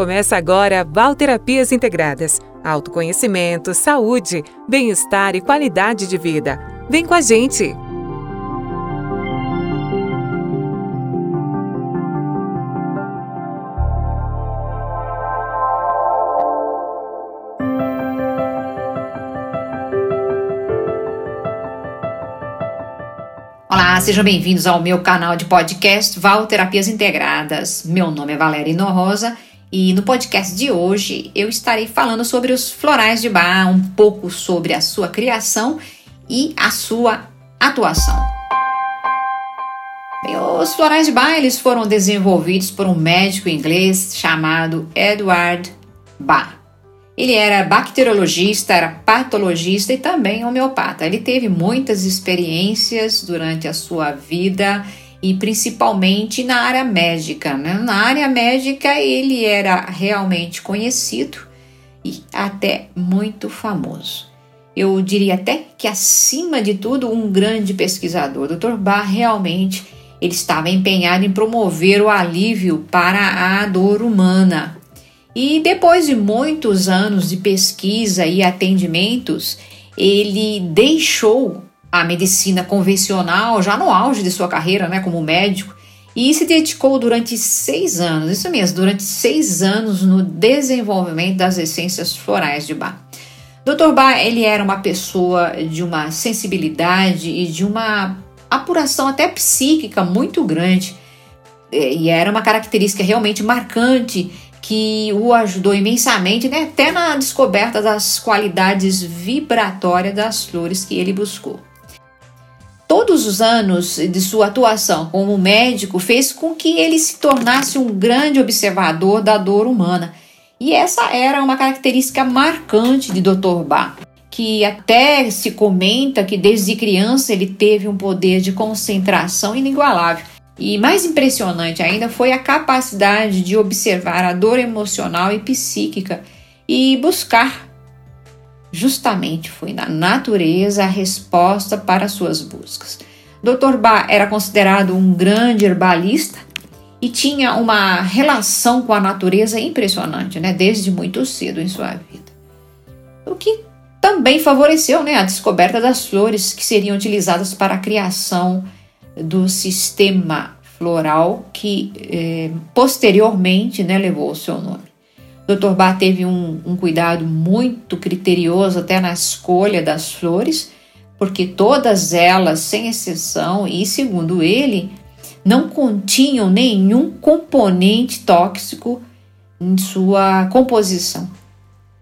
Começa agora Valterapias Integradas. Autoconhecimento, saúde, bem-estar e qualidade de vida. Vem com a gente! Olá, sejam bem-vindos ao meu canal de podcast Val Terapias Integradas. Meu nome é Valéria Inorrosa e no podcast de hoje eu estarei falando sobre os florais de bar, um pouco sobre a sua criação e a sua atuação. Bem, os florais de bar eles foram desenvolvidos por um médico inglês chamado Edward Bach. Ele era bacteriologista, era patologista e também homeopata. Ele teve muitas experiências durante a sua vida e principalmente na área médica. Né? Na área médica, ele era realmente conhecido e até muito famoso. Eu diria até que, acima de tudo, um grande pesquisador. O Dr. Barr realmente ele estava empenhado em promover o alívio para a dor humana, e depois de muitos anos de pesquisa e atendimentos, ele deixou a medicina convencional já no auge de sua carreira, né, como médico, e se dedicou durante seis anos, isso mesmo, durante seis anos no desenvolvimento das essências florais de Bach. Dr. Bach ele era uma pessoa de uma sensibilidade e de uma apuração até psíquica muito grande, e era uma característica realmente marcante que o ajudou imensamente, né, até na descoberta das qualidades vibratórias das flores que ele buscou. Todos os anos de sua atuação como médico fez com que ele se tornasse um grande observador da dor humana. E essa era uma característica marcante de Dr. Bach, que até se comenta que desde criança ele teve um poder de concentração inigualável e mais impressionante ainda foi a capacidade de observar a dor emocional e psíquica e buscar. Justamente foi na natureza a resposta para suas buscas. Dr. Ba era considerado um grande herbalista e tinha uma relação com a natureza impressionante, né, desde muito cedo em sua vida. O que também favoreceu né, a descoberta das flores que seriam utilizadas para a criação do sistema floral que eh, posteriormente né, levou o seu nome. Dr. Bach teve um, um cuidado muito criterioso até na escolha das flores, porque todas elas, sem exceção, e segundo ele, não continham nenhum componente tóxico em sua composição.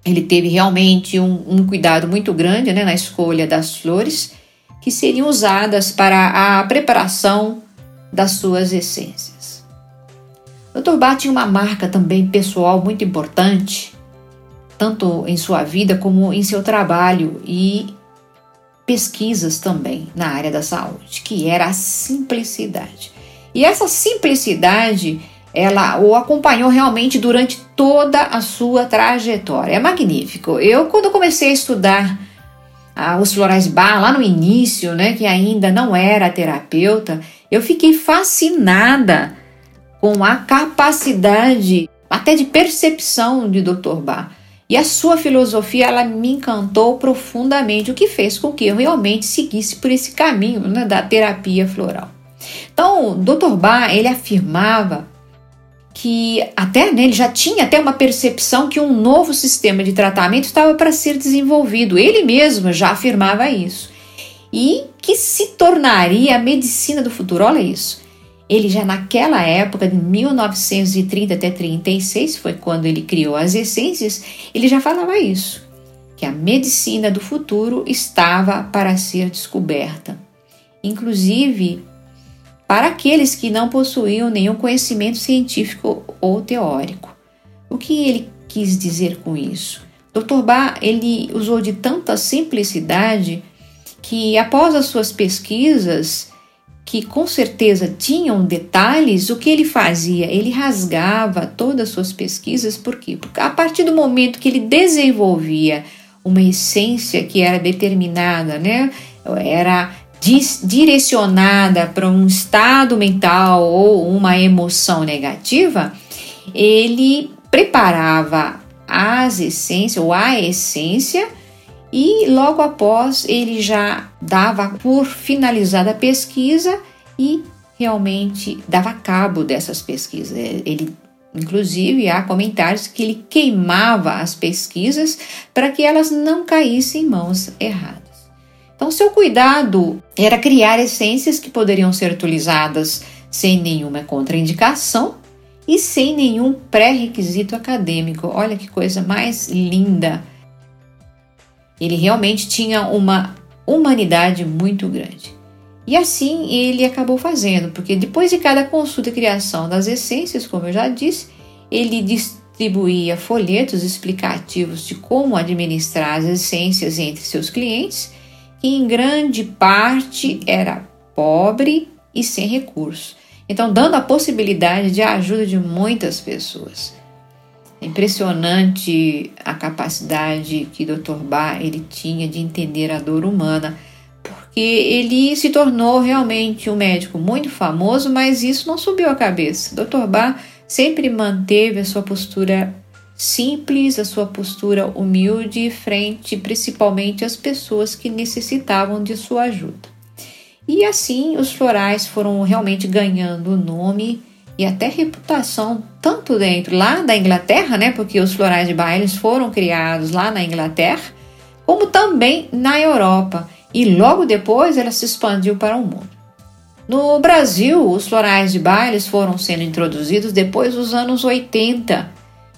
Ele teve realmente um, um cuidado muito grande né, na escolha das flores que seriam usadas para a preparação das suas essências. Bach tinha uma marca também pessoal muito importante, tanto em sua vida como em seu trabalho e pesquisas também na área da saúde, que era a simplicidade. E essa simplicidade, ela o acompanhou realmente durante toda a sua trajetória. É magnífico. Eu, quando comecei a estudar ah, os florais bar lá no início, né, que ainda não era terapeuta, eu fiquei fascinada com a capacidade até de percepção de Dr. Bar. E a sua filosofia ela me encantou profundamente, o que fez com que eu realmente seguisse por esse caminho né, da terapia floral. Então, Dr. Bar ele afirmava que até né, ele já tinha até uma percepção que um novo sistema de tratamento estava para ser desenvolvido. Ele mesmo já afirmava isso e que se tornaria a medicina do futuro. Olha isso. Ele já naquela época, de 1930 até 36, foi quando ele criou as essências, ele já falava isso, que a medicina do futuro estava para ser descoberta. Inclusive, para aqueles que não possuíam nenhum conhecimento científico ou teórico. O que ele quis dizer com isso? Dr. Bach, ele usou de tanta simplicidade que após as suas pesquisas, que com certeza tinham detalhes, o que ele fazia? Ele rasgava todas as suas pesquisas, por quê? Porque a partir do momento que ele desenvolvia uma essência que era determinada, né? Era direcionada para um estado mental ou uma emoção negativa, ele preparava as essências ou a essência e logo após ele já dava por finalizada a pesquisa e realmente dava cabo dessas pesquisas. Ele Inclusive, há comentários que ele queimava as pesquisas para que elas não caíssem em mãos erradas. Então, seu cuidado era criar essências que poderiam ser utilizadas sem nenhuma contraindicação e sem nenhum pré-requisito acadêmico. Olha que coisa mais linda! Ele realmente tinha uma humanidade muito grande. E assim ele acabou fazendo, porque depois de cada consulta e criação das essências, como eu já disse, ele distribuía folhetos explicativos de como administrar as essências entre seus clientes, que em grande parte era pobre e sem recursos. Então, dando a possibilidade de ajuda de muitas pessoas. É impressionante a capacidade que Dr. Bach ele tinha de entender a dor humana porque ele se tornou realmente um médico muito famoso, mas isso não subiu a cabeça. Dr. Bar sempre manteve a sua postura simples, a sua postura humilde frente principalmente às pessoas que necessitavam de sua ajuda. E assim os florais foram realmente ganhando nome e até reputação tanto dentro lá da Inglaterra, né, porque os florais de Bailes foram criados lá na Inglaterra, como também na Europa e logo depois ela se expandiu para o mundo. No Brasil, os florais de bailes foram sendo introduzidos depois dos anos 80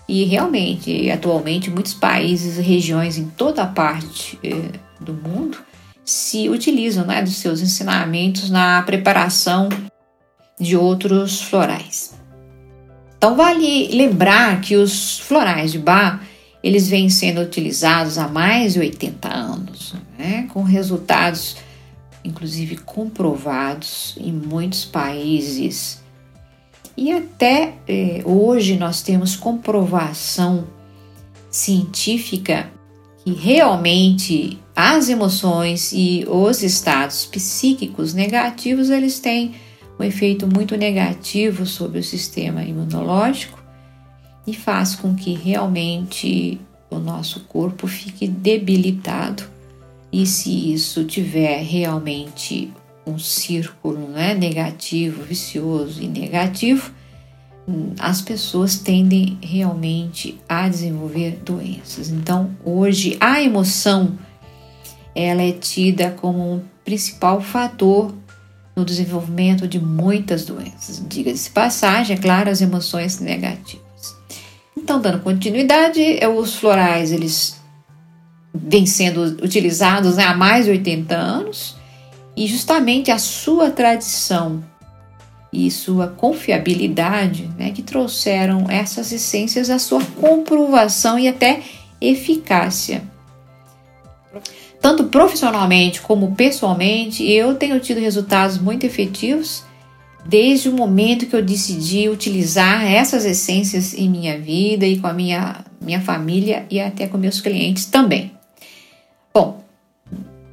e realmente, atualmente, muitos países e regiões em toda a parte eh, do mundo se utilizam né, dos seus ensinamentos na preparação de outros florais. Então, vale lembrar que os florais de bar eles vêm sendo utilizados há mais de 80 anos, né? com resultados, inclusive comprovados em muitos países. E até eh, hoje nós temos comprovação científica que realmente as emoções e os estados psíquicos negativos eles têm um efeito muito negativo sobre o sistema imunológico e faz com que realmente o nosso corpo fique debilitado. E se isso tiver realmente um círculo né, negativo, vicioso e negativo, as pessoas tendem realmente a desenvolver doenças. Então, hoje a emoção ela é tida como um principal fator no desenvolvimento de muitas doenças. Diga-se passagem, é claro, as emoções negativas. Então, dando continuidade, é, os florais eles vêm sendo utilizados né, há mais de 80 anos e justamente a sua tradição e sua confiabilidade né, que trouxeram essas essências à sua comprovação e até eficácia. Tanto profissionalmente como pessoalmente, eu tenho tido resultados muito efetivos desde o momento que eu decidi utilizar essas essências em minha vida e com a minha, minha família e até com meus clientes também. Bom,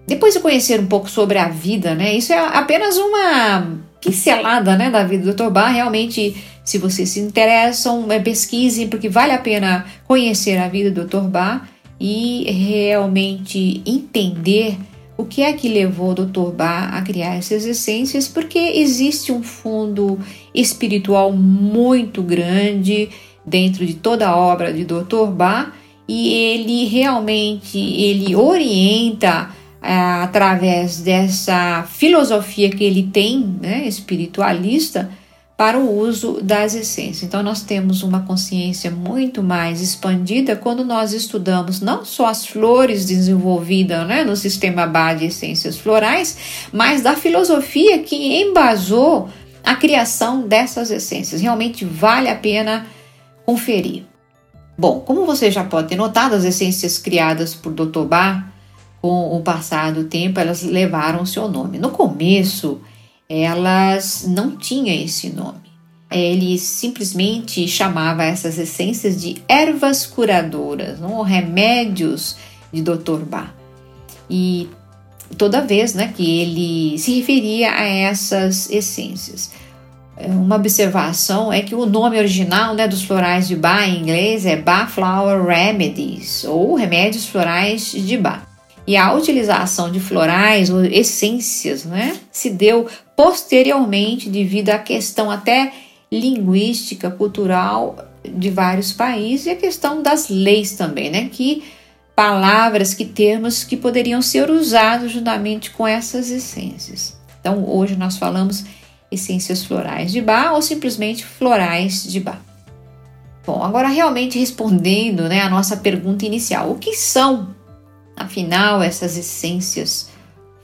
depois de conhecer um pouco sobre a vida, né? Isso é apenas uma pincelada, né, da vida do Dr. Bar. Realmente, se vocês se interessam, pesquisem, porque vale a pena conhecer a vida do Dr. Bar e realmente entender o que é que levou o Dr. Bach a criar essas essências? Porque existe um fundo espiritual muito grande dentro de toda a obra de Dr. Bach e ele realmente ele orienta é, através dessa filosofia que ele tem, né, espiritualista, para o uso das essências. Então, nós temos uma consciência muito mais expandida quando nós estudamos não só as flores desenvolvidas né, no sistema base de essências florais, mas da filosofia que embasou a criação dessas essências. Realmente vale a pena conferir. Bom, como você já pode ter notado, as essências criadas por Dr. Bar, com o passar do tempo, elas levaram seu nome. No começo, elas não tinham esse nome. Ele simplesmente chamava essas essências de ervas curadoras, não? remédios de Dr. Bach. E toda vez né, que ele se referia a essas essências. é, uma observação é que o nome original né, dos florais de Bach em inglês é Bach Flower Remedies, ou remédios florais de Bach. E a utilização de florais ou essências né, se deu posteriormente devido à questão até linguística, cultural de vários países e a questão das leis também, né? Que palavras, que termos que poderiam ser usados juntamente com essas essências. Então, hoje nós falamos essências florais de Bach ou simplesmente florais de Bach. Bom, agora realmente respondendo né, a nossa pergunta inicial, o que são, afinal, essas essências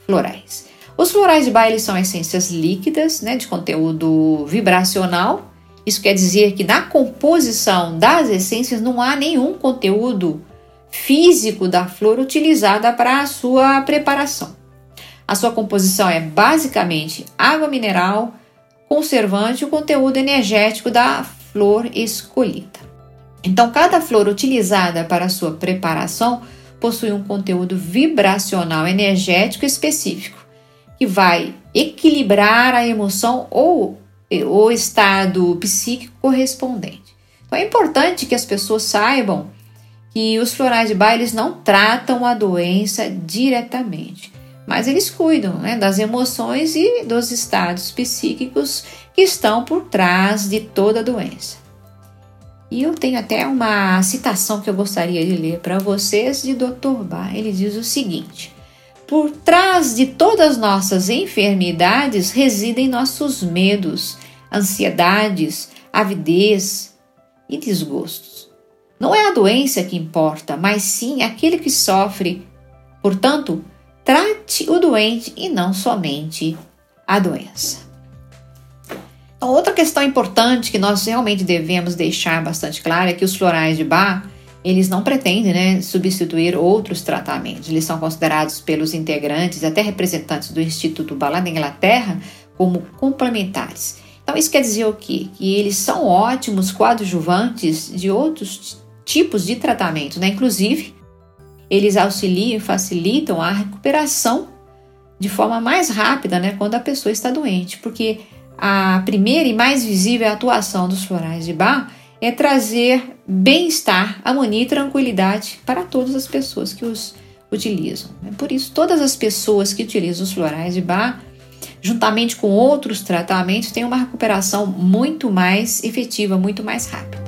florais? Os florais de Bach eles são essências líquidas, né, de conteúdo vibracional. Isso quer dizer que na composição das essências não há nenhum conteúdo físico da flor utilizada para a sua preparação. A sua composição é basicamente água mineral, conservante e o conteúdo energético da flor escolhida. Então, cada flor utilizada para a sua preparação possui um conteúdo vibracional energético específico, que vai equilibrar a emoção ou o estado psíquico correspondente. Então, é importante que as pessoas saibam que os florais de Bach não tratam a doença diretamente mas eles cuidam né, das emoções e dos estados psíquicos que estão por trás de toda a doença. E eu tenho até uma citação que eu gostaria de ler para vocês de Dr. Bach. Ele diz o seguinte: Por trás de todas nossas enfermidades residem nossos medos, ansiedades, avidez e desgostos. Não é a doença que importa, mas sim aquele que sofre. Portanto, Trate o doente e não somente a doença. Outra questão importante que nós realmente devemos deixar bastante clara é que os florais de Bach eles não pretendem né, substituir outros tratamentos. Eles são considerados pelos integrantes, até representantes do Instituto Bach da Inglaterra, como complementares. Então, isso quer dizer o quê? Que eles são ótimos coadjuvantes de outros tipos de tratamento, né? Inclusive, eles auxiliam e facilitam a recuperação de forma mais rápida, né, quando a pessoa está doente, porque a primeira e mais visível atuação dos florais de Bach é trazer bem-estar, harmonia e tranquilidade para todas as pessoas que os utilizam. Por isso, todas as pessoas que utilizam os florais de Bach, juntamente com outros tratamentos, têm uma recuperação muito mais efetiva, muito mais rápida.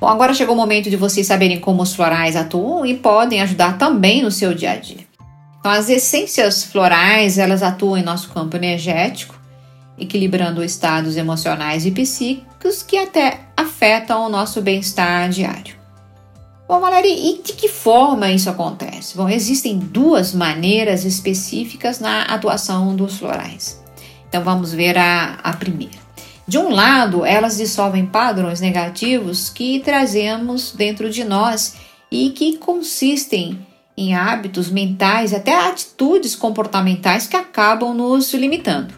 Bom, agora chegou o momento de vocês saberem como os florais atuam e podem ajudar também no seu dia a dia. Então, as essências florais, elas atuam em nosso campo energético, equilibrando estados emocionais e psíquicos que até afetam o nosso bem-estar diário. Bom, Valéria, e de que forma isso acontece? Bom, existem duas maneiras específicas na atuação dos florais. Então, vamos ver a, a primeira. De um lado, elas dissolvem padrões negativos que trazemos dentro de nós e que consistem em hábitos mentais, até atitudes comportamentais que acabam nos limitando.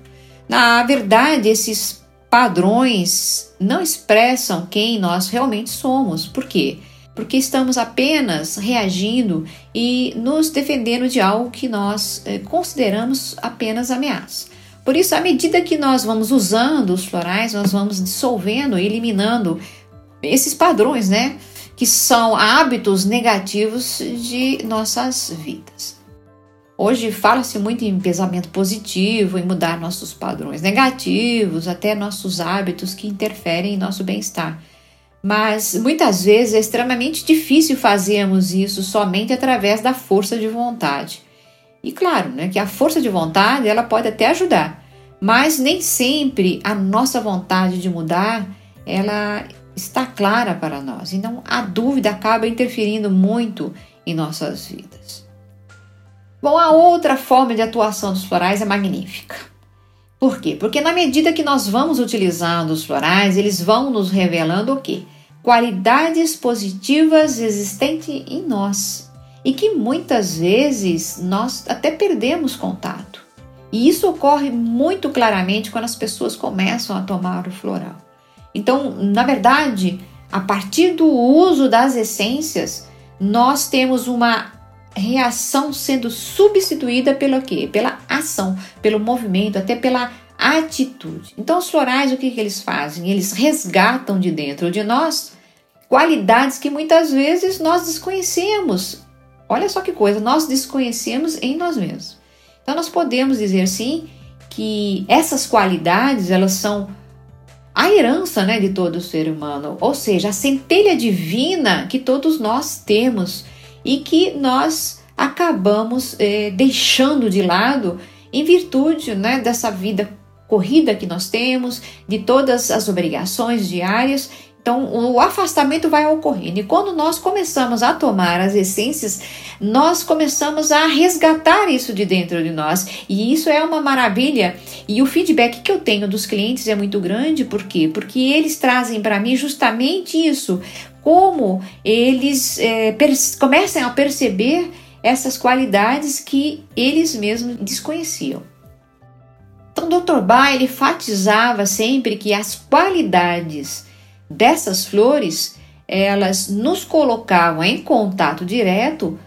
Na verdade, esses padrões não expressam quem nós realmente somos. Por quê? Porque estamos apenas reagindo e nos defendendo de algo que nós eh, consideramos apenas ameaça. Por isso, à medida que nós vamos usando os florais, nós vamos dissolvendo, eliminando esses padrões, né? Que são hábitos negativos de nossas vidas. Hoje fala-se muito em pensamento positivo, em mudar nossos padrões negativos, até nossos hábitos que interferem em nosso bem-estar. Mas muitas vezes é extremamente difícil fazermos isso somente através da força de vontade. E claro, né, que a força de vontade ela pode até ajudar, mas nem sempre a nossa vontade de mudar ela está clara para nós. Então a dúvida acaba interferindo muito em nossas vidas. Bom, a outra forma de atuação dos florais é magnífica. Por quê? Porque na medida que nós vamos utilizando os florais, eles vão nos revelando o quê? Qualidades positivas existentes em nós e que muitas vezes nós até perdemos contato. E isso ocorre muito claramente quando as pessoas começam a tomar o floral. Então, na verdade, a partir do uso das essências, nós temos uma reação sendo substituída pelo quê? Pela ação, pelo movimento, até pela atitude. Então, os florais, o que, que eles fazem? Eles resgatam de dentro de nós qualidades que muitas vezes nós desconhecemos. Olha só que coisa, nós desconhecemos em nós mesmos. Então, nós podemos dizer sim que essas qualidades elas são a herança né, de todo ser humano, ou seja, a centelha divina que todos nós temos e que nós acabamos eh, deixando de lado em virtude né, dessa vida corrida que nós temos, de todas as obrigações diárias então, o afastamento vai ocorrendo. E quando nós começamos a tomar as essências, nós começamos a resgatar isso de dentro de nós. E isso é uma maravilha. E o feedback que eu tenho dos clientes é muito grande. Por quê? Porque eles trazem para mim justamente isso. Como eles é, começam a perceber essas qualidades que eles mesmos desconheciam. Então, o Dr. Ba, ele enfatizava sempre que as qualidades dessas flores, elas nos colocavam em contato direto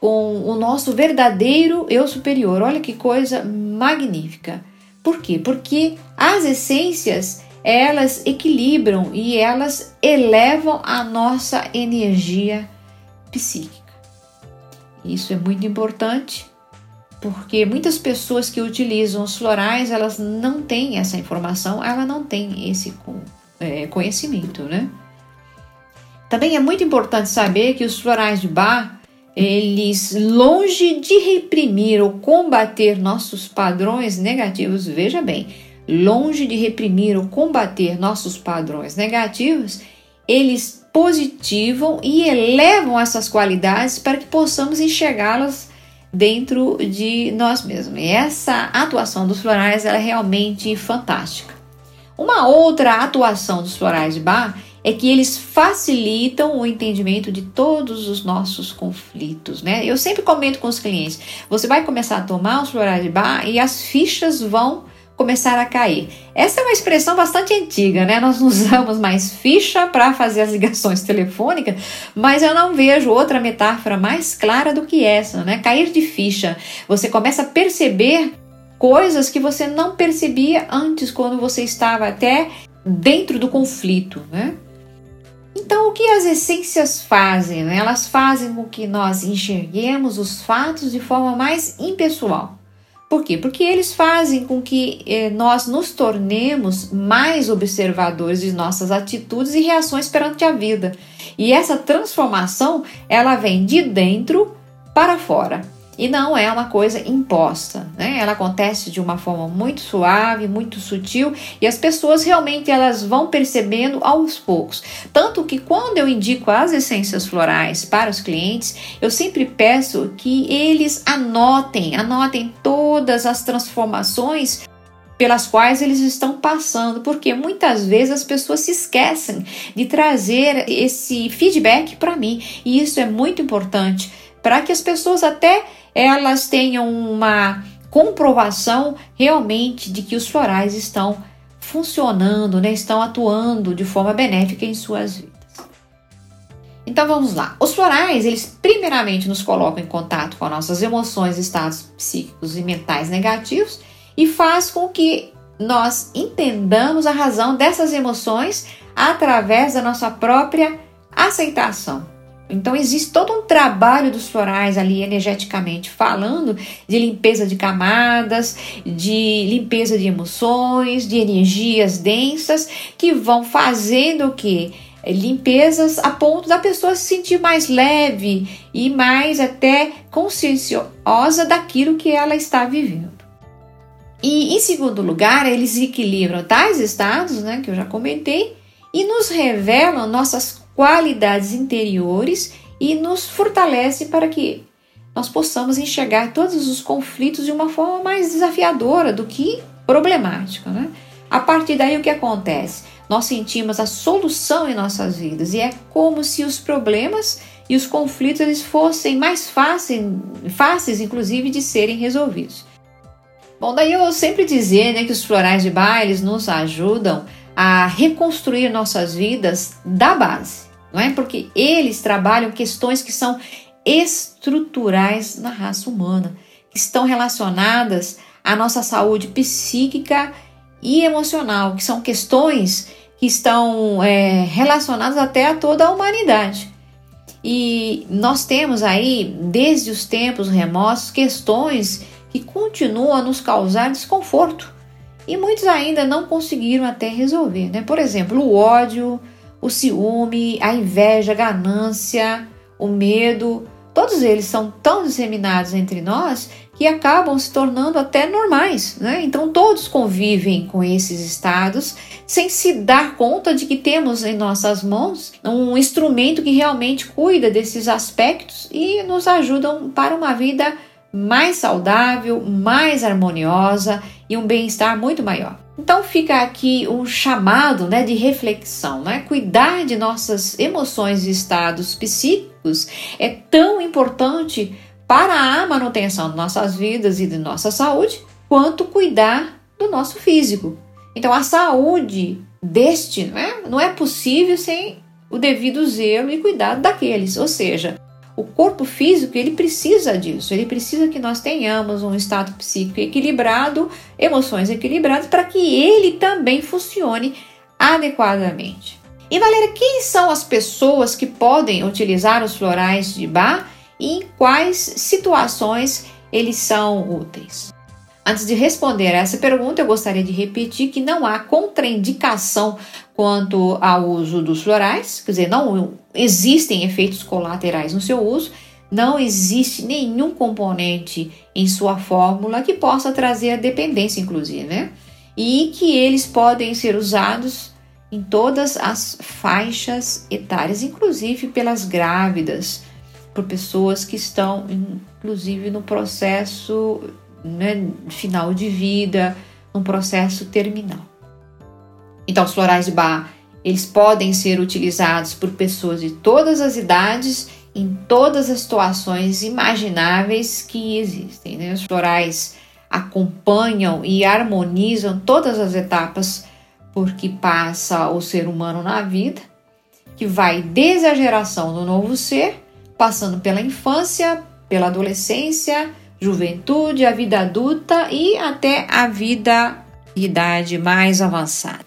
com o nosso verdadeiro eu superior. Olha que coisa magnífica. Por quê? Porque as essências elas equilibram e elas elevam a nossa energia psíquica. Isso é muito importante porque muitas pessoas que utilizam os florais elas não têm essa informação, ela não tem esse é, conhecimento, né? Também é muito importante saber que os florais de Bar, eles, longe de reprimir ou combater nossos padrões negativos, veja bem, longe de reprimir ou combater nossos padrões negativos, eles positivam e elevam essas qualidades para que possamos enxergá-las dentro de nós mesmos. E essa atuação dos florais é realmente fantástica. Uma outra atuação dos florais de bar é que eles facilitam o entendimento de todos os nossos conflitos, né? Eu sempre comento com os clientes: você vai começar a tomar os florais de bar e as fichas vão começar a cair. Essa é uma expressão bastante antiga, né? Nós usamos mais ficha para fazer as ligações telefônicas, mas eu não vejo outra metáfora mais clara do que essa, né? Cair de ficha. Você começa a perceber coisas que você não percebia antes quando você estava até dentro do conflito, né? Então, o que as essências fazem? Né? Elas fazem com que nós enxerguemos os fatos de forma mais impessoal. Por quê? Porque eles fazem com que eh, nós nos tornemos mais observadores de nossas atitudes e reações perante a vida. E essa transformação, ela vem de dentro para fora e não é uma coisa imposta, né? Ela acontece de uma forma muito suave, muito sutil e as pessoas realmente elas vão percebendo aos poucos. Tanto que quando eu indico as essências florais para os clientes, eu sempre peço que eles anotem, anotem todas as transformações pelas quais eles estão passando, porque muitas vezes as pessoas se esquecem de trazer esse feedback para mim, e isso é muito importante para que as pessoas até elas tenham uma comprovação realmente de que os florais estão funcionando, né, estão atuando de forma benéfica em suas vidas. Então vamos lá. Os florais, eles primeiramente nos colocam em contato com nossas emoções, estados psíquicos e mentais negativos e faz com que nós entendamos a razão dessas emoções através da nossa própria aceitação. Então existe todo um trabalho dos florais ali energeticamente falando de limpeza de camadas, de limpeza de emoções, de energias densas que vão fazendo o que limpezas a ponto da pessoa se sentir mais leve e mais até conscienciosa daquilo que ela está vivendo. E em segundo lugar, eles equilibram tais estados, né, que eu já comentei, e nos revelam nossas qualidades interiores e nos fortalece para que nós possamos enxergar todos os conflitos de uma forma mais desafiadora do que problemática. Né? A partir daí, o que acontece? Nós sentimos a solução em nossas vidas e é como se os problemas e os conflitos eles fossem mais fáceis, fáceis inclusive, de serem resolvidos. Bom, daí eu sempre dizer né, que os florais de bailes nos ajudam a reconstruir nossas vidas da base não é? Porque eles trabalham questões que são estruturais na raça humana, que estão relacionadas à nossa saúde psíquica e emocional, que são questões que estão é, relacionadas até a toda a humanidade. E nós temos aí, desde os tempos remotos, questões que continuam a nos causar desconforto. E muitos ainda não conseguiram até resolver, né? Por exemplo, o ódio, o ciúme, a inveja, a ganância, o medo, todos eles são tão disseminados entre nós que acabam se tornando até normais, né? Então todos convivem com esses estados sem se dar conta de que temos em nossas mãos um instrumento que realmente cuida desses aspectos e nos ajudam para uma vida mais saudável, mais harmoniosa e um bem-estar muito maior. Então fica aqui um chamado né, de reflexão, né? Cuidar de nossas emoções e estados psíquicos é tão importante para a manutenção de nossas vidas e de nossa saúde, quanto cuidar do nosso físico. Então a saúde deste né, não é possível sem o devido zelo e cuidado daqueles, ou seja, o corpo físico ele precisa disso, ele precisa que nós tenhamos um estado psíquico equilibrado, emoções equilibradas, para que ele também funcione adequadamente. E Valéria, quem são as pessoas que podem utilizar os florais de bar e em quais situações eles são úteis? Antes de responder a essa pergunta, eu gostaria de repetir que não há contraindicação quanto ao uso dos florais, quer dizer, não existem efeitos colaterais no seu uso, não existe nenhum componente em sua fórmula que possa trazer a dependência, inclusive, né? E que eles podem ser usados em todas as faixas etárias, inclusive pelas grávidas, por pessoas que estão, inclusive, no processo né, final de vida, num processo terminal. Então, os florais de bar, eles podem ser utilizados por pessoas de todas as idades, em todas as situações imagináveis que existem. Né? Os florais acompanham e harmonizam todas as etapas por que passa o ser humano na vida, que vai desde a geração do novo ser, passando pela infância, pela adolescência, juventude, a vida adulta e até a vida idade mais avançada.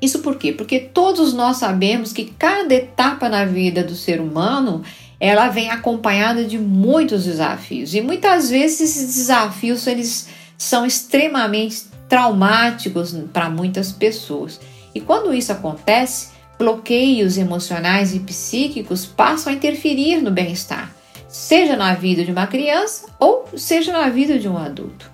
Isso por quê? Porque todos nós sabemos que cada etapa na vida do ser humano ela vem acompanhada de muitos desafios e muitas vezes esses desafios eles são extremamente traumáticos para muitas pessoas. E quando isso acontece, bloqueios emocionais e psíquicos passam a interferir no bem-estar seja na vida de uma criança ou seja na vida de um adulto.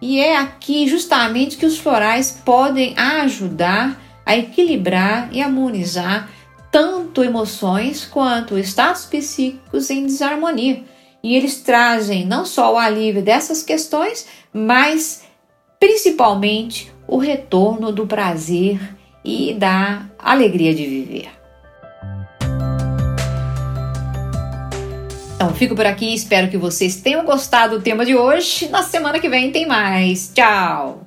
E é aqui justamente que os florais podem ajudar a equilibrar e harmonizar tanto emoções quanto estados psíquicos em desarmonia. E eles trazem não só o alívio dessas questões, mas principalmente o retorno do prazer e da alegria de viver. Então, fico por aqui, espero que vocês tenham gostado do tema de hoje. Na semana que vem tem mais. Tchau!